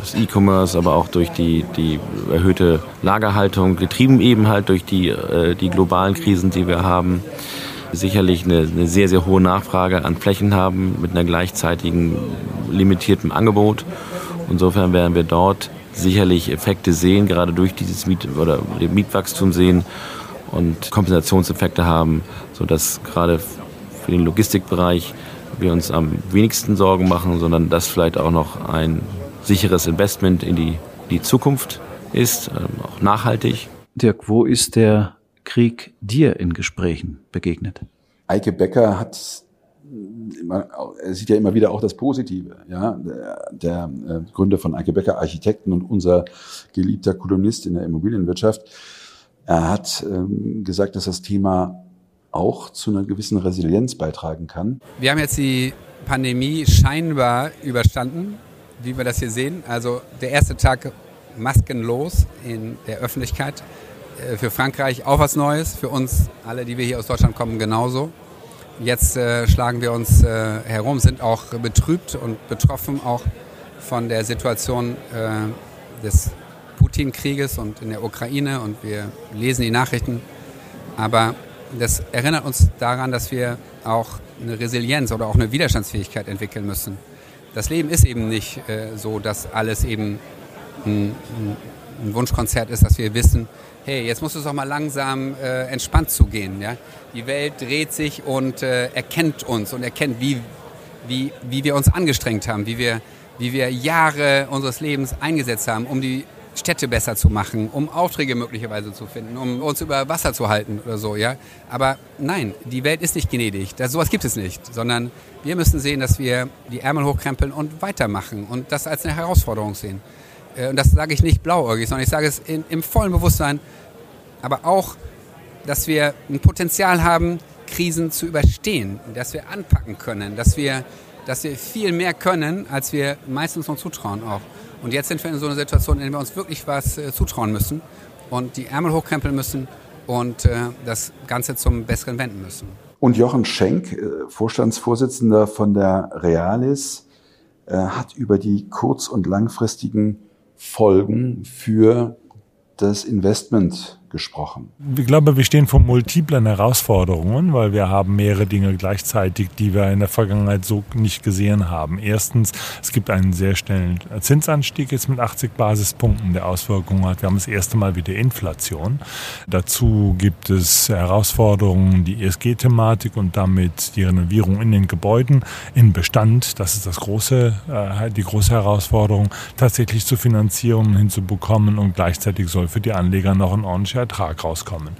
das E-Commerce, aber auch durch die, die erhöhte Lagerhaltung, getrieben eben halt durch die, äh, die globalen Krisen, die wir haben, sicherlich eine, eine sehr, sehr hohe Nachfrage an Flächen haben mit einer gleichzeitigen limitierten Angebot. Insofern werden wir dort sicherlich Effekte sehen, gerade durch dieses Miet oder Mietwachstum sehen und Kompensationseffekte haben, sodass gerade für den Logistikbereich wir uns am wenigsten Sorgen machen, sondern dass vielleicht auch noch ein sicheres Investment in die, die Zukunft ist, ähm, auch nachhaltig. Dirk, wo ist der Krieg dir in Gesprächen begegnet? Eike Becker hat er sieht ja immer wieder auch das Positive. Ja, der, der äh, Gründer von Eike Becker Architekten und unser geliebter Kolumnist in der Immobilienwirtschaft. Er hat ähm, gesagt, dass das Thema auch zu einer gewissen Resilienz beitragen kann. Wir haben jetzt die Pandemie scheinbar überstanden, wie wir das hier sehen. Also der erste Tag maskenlos in der Öffentlichkeit. Äh, für Frankreich auch was Neues, für uns alle, die wir hier aus Deutschland kommen, genauso. Jetzt äh, schlagen wir uns äh, herum, sind auch betrübt und betroffen auch von der Situation äh, des Putin-Krieges und in der Ukraine und wir lesen die Nachrichten. Aber das erinnert uns daran, dass wir auch eine Resilienz oder auch eine Widerstandsfähigkeit entwickeln müssen. Das Leben ist eben nicht äh, so, dass alles eben ein, Wunschkonzert ist, dass wir wissen, hey, jetzt muss es auch mal langsam äh, entspannt zugehen. Ja? Die Welt dreht sich und äh, erkennt uns und erkennt, wie, wie, wie wir uns angestrengt haben, wie wir, wie wir Jahre unseres Lebens eingesetzt haben, um die Städte besser zu machen, um Aufträge möglicherweise zu finden, um uns über Wasser zu halten oder so, ja. Aber nein, die Welt ist nicht gnädig. Das, sowas gibt es nicht. Sondern wir müssen sehen, dass wir die Ärmel hochkrempeln und weitermachen und das als eine Herausforderung sehen. Äh, und das sage ich nicht blauäugig, sondern ich sage es in, im vollen Bewusstsein, aber auch, dass wir ein Potenzial haben, Krisen zu überstehen, dass wir anpacken können, dass wir, dass wir viel mehr können, als wir meistens noch zutrauen auch. Und jetzt sind wir in so einer Situation, in der wir uns wirklich was äh, zutrauen müssen und die Ärmel hochkrempeln müssen und äh, das Ganze zum Besseren wenden müssen. Und Jochen Schenk, äh, Vorstandsvorsitzender von der Realis, äh, hat über die kurz- und langfristigen Folgen für das Investment gesprochen. Ich glaube, wir stehen vor multiplen Herausforderungen, weil wir haben mehrere Dinge gleichzeitig, die wir in der Vergangenheit so nicht gesehen haben. Erstens, es gibt einen sehr schnellen Zinsanstieg jetzt mit 80 Basispunkten, der Auswirkungen hat. Wir haben das erste Mal wieder Inflation. Dazu gibt es Herausforderungen, die ESG-Thematik und damit die Renovierung in den Gebäuden, in Bestand. Das ist das große, äh, die große Herausforderung, tatsächlich zu Finanzierungen hinzubekommen und gleichzeitig soll für die Anleger noch ein ordentlicher Ertrag rauskommen.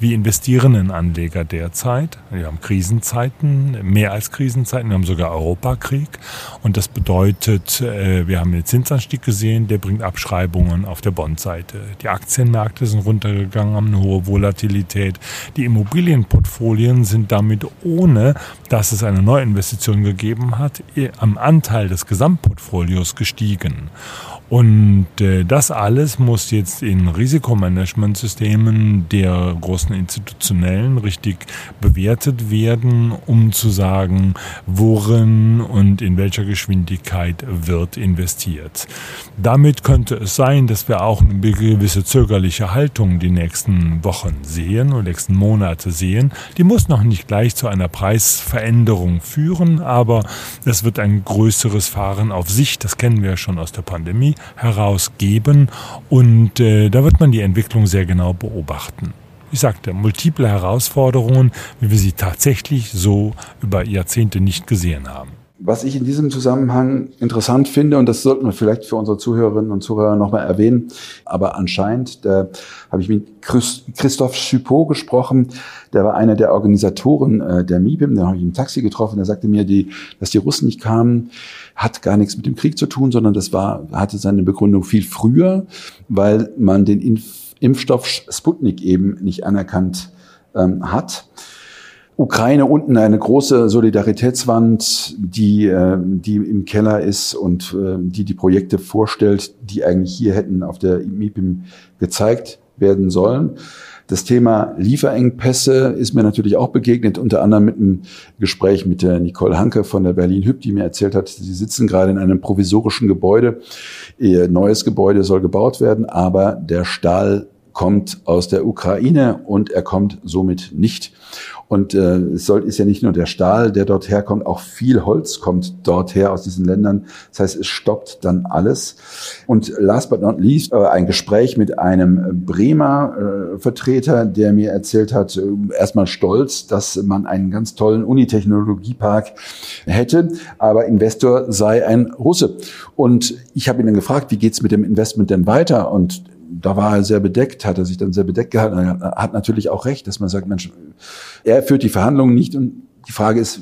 Wie investieren in Anleger derzeit? Wir haben Krisenzeiten, mehr als Krisenzeiten, wir haben sogar Europakrieg und das bedeutet, äh, wir haben den Zinsanstieg gesehen, der bringt Abschreibungen auf der Bondseite. Die Aktienmärkte sind runtergegangen, haben eine hohe Volatilität. Die Immobilienportfolien sind damit ohne, dass es eine Neuinvestition gegeben hat, am Anteil des Gesamtportfolios gestiegen. Und äh, das alles muss jetzt in Risikomanagementsystemen der großen institutionellen richtig bewertet werden, um zu sagen, worin und in welcher Geschwindigkeit wird investiert. Damit könnte es sein, dass wir auch eine gewisse zögerliche Haltung die nächsten Wochen sehen und nächsten Monate sehen. Die muss noch nicht gleich zu einer Preisveränderung führen, aber es wird ein größeres Fahren auf sich, das kennen wir schon aus der Pandemie, herausgeben und äh, da wird man die Entwicklung sehr genau beobachten. Ich sagte, multiple Herausforderungen, wie wir sie tatsächlich so über Jahrzehnte nicht gesehen haben. Was ich in diesem Zusammenhang interessant finde, und das sollten wir vielleicht für unsere Zuhörerinnen und Zuhörer nochmal erwähnen, aber anscheinend, da habe ich mit Christoph Schupot gesprochen, der war einer der Organisatoren äh, der MIBIM, da habe ich im Taxi getroffen, der sagte mir, die, dass die Russen nicht kamen, hat gar nichts mit dem Krieg zu tun, sondern das war, hatte seine Begründung viel früher, weil man den Impf Impfstoff Sputnik eben nicht anerkannt ähm, hat. Ukraine unten eine große Solidaritätswand, die, äh, die im Keller ist und äh, die die Projekte vorstellt, die eigentlich hier hätten auf der MIPIM gezeigt werden sollen. Das Thema Lieferengpässe ist mir natürlich auch begegnet, unter anderem mit einem Gespräch mit der Nicole Hanke von der Berlin Hüb, die mir erzählt hat, sie sitzen gerade in einem provisorischen Gebäude. Ihr neues Gebäude soll gebaut werden, aber der Stahl kommt aus der Ukraine und er kommt somit nicht. Und äh, es soll, ist ja nicht nur der Stahl, der dort herkommt, auch viel Holz kommt dort her aus diesen Ländern. Das heißt, es stoppt dann alles. Und last but not least, äh, ein Gespräch mit einem Bremer äh, Vertreter, der mir erzählt hat, äh, erstmal stolz, dass man einen ganz tollen Unitechnologiepark hätte, aber Investor sei ein Russe. Und ich habe ihn dann gefragt, wie geht's mit dem Investment denn weiter? Und da war er sehr bedeckt, hat er sich dann sehr bedeckt gehalten. Er hat natürlich auch recht, dass man sagt, Mensch, er führt die Verhandlungen nicht und die Frage ist,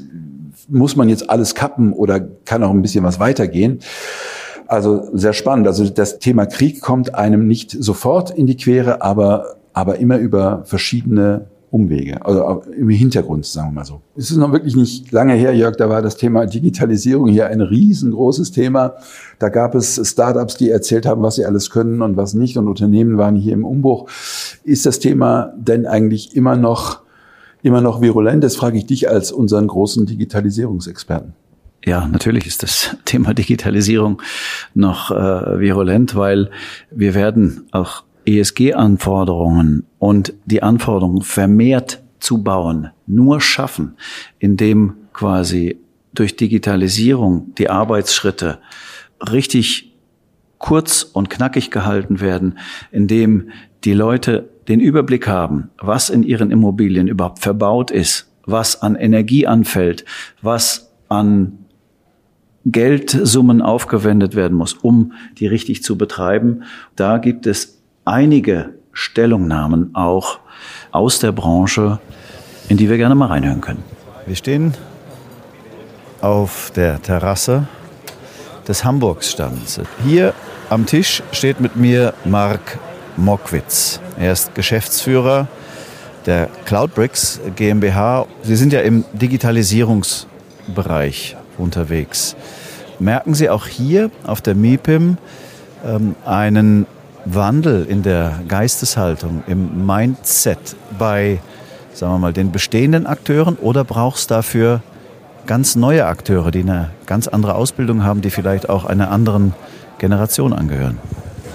muss man jetzt alles kappen oder kann auch ein bisschen was weitergehen? Also sehr spannend. Also das Thema Krieg kommt einem nicht sofort in die Quere, aber, aber immer über verschiedene Umwege, also im Hintergrund, sagen wir mal so. Es ist noch wirklich nicht lange her, Jörg, da war das Thema Digitalisierung hier ein riesengroßes Thema. Da gab es Startups, die erzählt haben, was sie alles können und was nicht und Unternehmen waren hier im Umbruch. Ist das Thema denn eigentlich immer noch, immer noch virulent? Das frage ich dich als unseren großen Digitalisierungsexperten. Ja, natürlich ist das Thema Digitalisierung noch äh, virulent, weil wir werden auch ESG-Anforderungen und die Anforderungen vermehrt zu bauen nur schaffen, indem quasi durch Digitalisierung die Arbeitsschritte richtig kurz und knackig gehalten werden, indem die Leute den Überblick haben, was in ihren Immobilien überhaupt verbaut ist, was an Energie anfällt, was an Geldsummen aufgewendet werden muss, um die richtig zu betreiben. Da gibt es einige Stellungnahmen auch aus der Branche, in die wir gerne mal reinhören können. Wir stehen auf der Terrasse des Hamburgsstands. Hier am Tisch steht mit mir Marc Mockwitz. Er ist Geschäftsführer der Cloudbricks GmbH. Sie sind ja im Digitalisierungsbereich unterwegs. Merken Sie auch hier auf der MIPIM ähm, einen Wandel in der Geisteshaltung, im Mindset bei, sagen wir mal, den bestehenden Akteuren oder brauchst du dafür ganz neue Akteure, die eine ganz andere Ausbildung haben, die vielleicht auch einer anderen Generation angehören?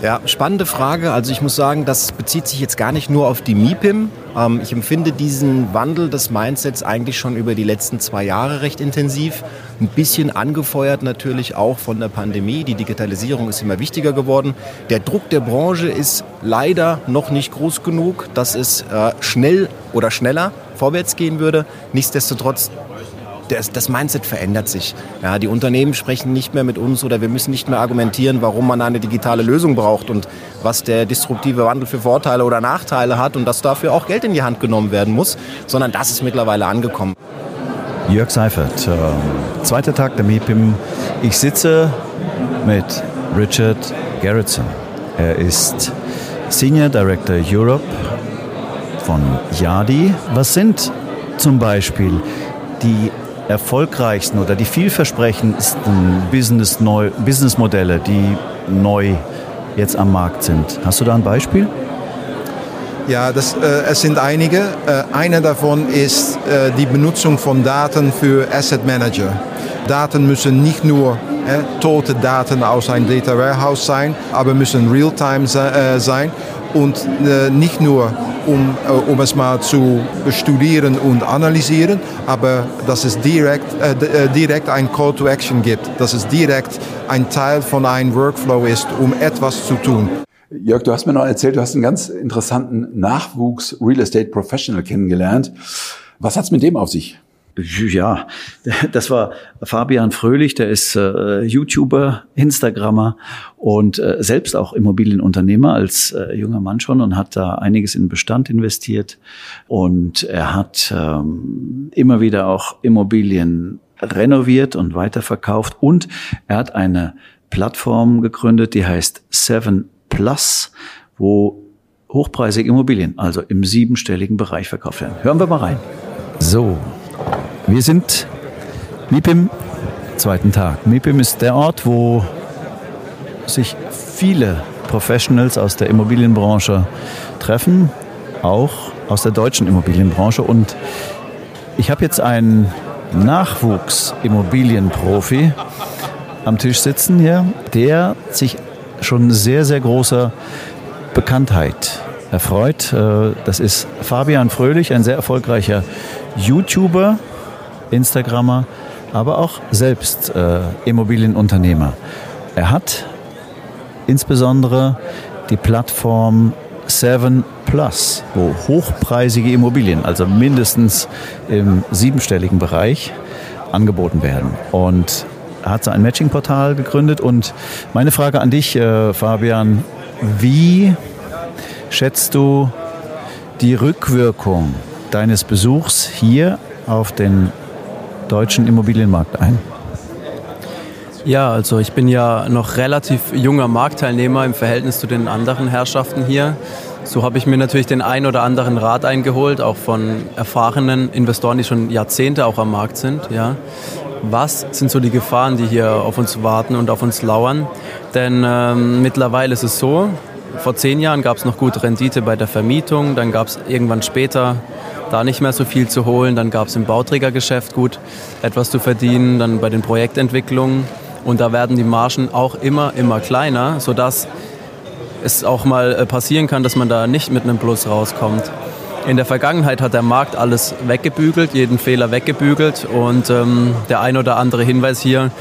Ja, spannende Frage. Also ich muss sagen, das bezieht sich jetzt gar nicht nur auf die MIPIM. Ähm, ich empfinde diesen Wandel des Mindsets eigentlich schon über die letzten zwei Jahre recht intensiv. Ein bisschen angefeuert natürlich auch von der Pandemie. Die Digitalisierung ist immer wichtiger geworden. Der Druck der Branche ist leider noch nicht groß genug, dass es äh, schnell oder schneller vorwärts gehen würde. Nichtsdestotrotz das, das Mindset verändert sich. Ja, die Unternehmen sprechen nicht mehr mit uns oder wir müssen nicht mehr argumentieren, warum man eine digitale Lösung braucht und was der disruptive Wandel für Vorteile oder Nachteile hat und dass dafür auch Geld in die Hand genommen werden muss, sondern das ist mittlerweile angekommen. Jörg Seifert, äh, zweiter Tag der MIPIM. Ich sitze mit Richard Gerritsen. Er ist Senior Director Europe von Yadi. Was sind zum Beispiel die erfolgreichsten oder die vielversprechendsten Business neu, Businessmodelle, die neu jetzt am Markt sind? Hast du da ein Beispiel? Ja, das, äh, es sind einige. Äh, eine davon ist äh, die Benutzung von Daten für Asset Manager. Daten müssen nicht nur äh, tote Daten aus einem Data Warehouse sein, aber müssen real-time äh, sein und äh, nicht nur um, äh, um es mal zu studieren und analysieren, aber dass es direkt, äh, äh, direkt ein Call to Action gibt, dass es direkt ein Teil von einem Workflow ist, um etwas zu tun. Jörg, du hast mir noch erzählt, du hast einen ganz interessanten Nachwuchs Real Estate Professional kennengelernt. Was hat's mit dem auf sich? Ja, das war Fabian Fröhlich, der ist äh, YouTuber, Instagrammer und äh, selbst auch Immobilienunternehmer als äh, junger Mann schon und hat da einiges in Bestand investiert. Und er hat ähm, immer wieder auch Immobilien renoviert und weiterverkauft. Und er hat eine Plattform gegründet, die heißt Seven Plus, wo hochpreisige Immobilien, also im siebenstelligen Bereich verkauft werden. Hören wir mal rein. So, wir sind MIPIM, zweiten Tag. MIPIM ist der Ort, wo sich viele Professionals aus der Immobilienbranche treffen, auch aus der deutschen Immobilienbranche. Und ich habe jetzt einen Nachwuchs-Immobilienprofi am Tisch sitzen hier, der sich schon sehr, sehr großer Bekanntheit erfreut. Äh, das ist Fabian Fröhlich, ein sehr erfolgreicher YouTuber, Instagrammer, aber auch selbst äh, Immobilienunternehmer. Er hat insbesondere die Plattform Seven Plus, wo hochpreisige Immobilien, also mindestens im siebenstelligen Bereich, angeboten werden. Und er hat so ein Matching-Portal gegründet. Und meine Frage an dich, äh, Fabian, wie schätzt du die Rückwirkung deines Besuchs hier auf den deutschen Immobilienmarkt ein? Ja, also ich bin ja noch relativ junger Marktteilnehmer im Verhältnis zu den anderen Herrschaften hier. So habe ich mir natürlich den ein oder anderen Rat eingeholt, auch von erfahrenen Investoren, die schon Jahrzehnte auch am Markt sind. Ja. Was sind so die Gefahren, die hier auf uns warten und auf uns lauern? Denn ähm, mittlerweile ist es so, vor zehn Jahren gab es noch gute Rendite bei der Vermietung, dann gab es irgendwann später da nicht mehr so viel zu holen. Dann gab es im Bauträgergeschäft gut etwas zu verdienen, dann bei den Projektentwicklungen. Und da werden die Margen auch immer, immer kleiner, sodass es auch mal äh, passieren kann, dass man da nicht mit einem Plus rauskommt. In der Vergangenheit hat der Markt alles weggebügelt, jeden Fehler weggebügelt. Und ähm, der ein oder andere Hinweis hier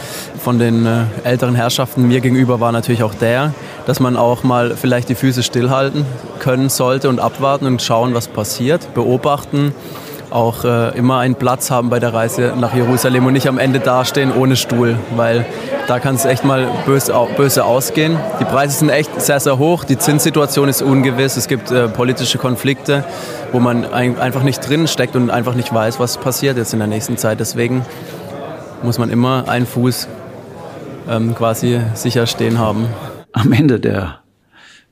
von den äh, älteren Herrschaften mir gegenüber war natürlich auch der, dass man auch mal vielleicht die Füße stillhalten können sollte und abwarten und schauen, was passiert, beobachten, auch äh, immer einen Platz haben bei der Reise nach Jerusalem und nicht am Ende dastehen ohne Stuhl, weil da kann es echt mal böse, böse ausgehen. Die Preise sind echt sehr, sehr hoch, die Zinssituation ist ungewiss, es gibt äh, politische Konflikte, wo man ein, einfach nicht drin steckt und einfach nicht weiß, was passiert jetzt in der nächsten Zeit. Deswegen muss man immer einen Fuß ähm, quasi sicher stehen haben. Am Ende der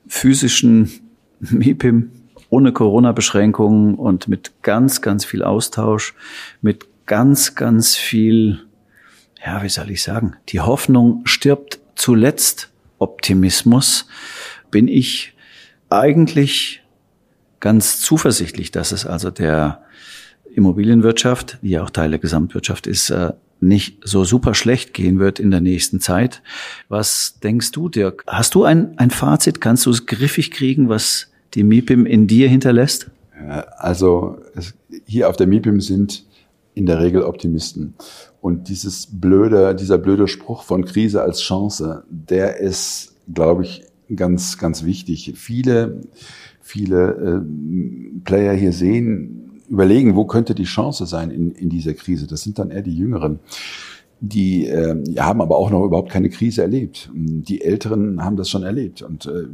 physischen MIPIM ohne Corona-Beschränkungen und mit ganz, ganz viel Austausch, mit ganz, ganz viel, ja, wie soll ich sagen, die Hoffnung stirbt zuletzt Optimismus, bin ich eigentlich ganz zuversichtlich, dass es also der Immobilienwirtschaft, die ja auch Teil der Gesamtwirtschaft ist, äh, nicht so super schlecht gehen wird in der nächsten Zeit. Was denkst du, Dirk? Hast du ein, ein Fazit? Kannst du es griffig kriegen, was die MIPIM in dir hinterlässt? Also hier auf der MIPIM sind in der Regel Optimisten. Und dieses blöde, dieser blöde Spruch von Krise als Chance, der ist, glaube ich, ganz, ganz wichtig. Viele, viele äh, Player hier sehen, überlegen, wo könnte die Chance sein in, in dieser Krise. Das sind dann eher die Jüngeren. Die äh, haben aber auch noch überhaupt keine Krise erlebt. Die Älteren haben das schon erlebt. Und äh,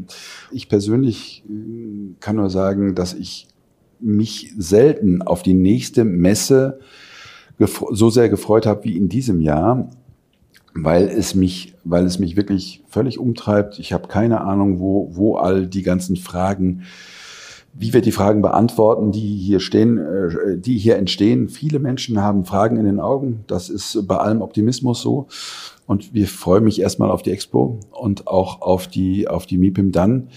ich persönlich äh, kann nur sagen, dass ich mich selten auf die nächste Messe so sehr gefreut habe wie in diesem Jahr, weil es mich, weil es mich wirklich völlig umtreibt. Ich habe keine Ahnung, wo, wo all die ganzen Fragen, wie wir die Fragen beantworten, die hier stehen, äh, die hier entstehen. Viele Menschen haben Fragen in den Augen. Das ist bei allem Optimismus so. Und wir freuen mich erstmal auf die Expo und auch auf die, auf die MIPIM dann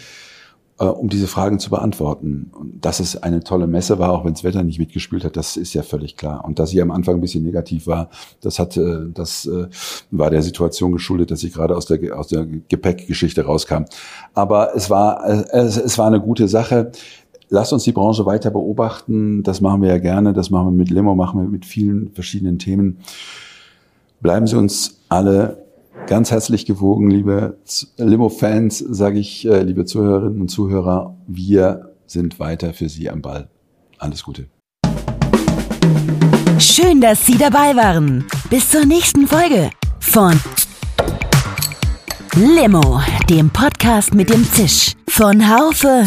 äh, um diese Fragen zu beantworten. Und dass es eine tolle Messe war, auch wenn das Wetter nicht mitgespielt hat, das ist ja völlig klar. Und dass sie am Anfang ein bisschen negativ war, das hat, äh, das äh, war der Situation geschuldet, dass ich gerade aus der aus der Gepäckgeschichte rauskam. Aber es war es, es war eine gute Sache. Lass uns die Branche weiter beobachten. Das machen wir ja gerne. Das machen wir mit Limo, machen wir mit vielen verschiedenen Themen. Bleiben Sie uns alle Ganz herzlich gewogen, liebe Limo-Fans, sage ich, äh, liebe Zuhörerinnen und Zuhörer, wir sind weiter für Sie am Ball. Alles Gute. Schön, dass Sie dabei waren. Bis zur nächsten Folge von Limo, dem Podcast mit dem Zisch von Haufe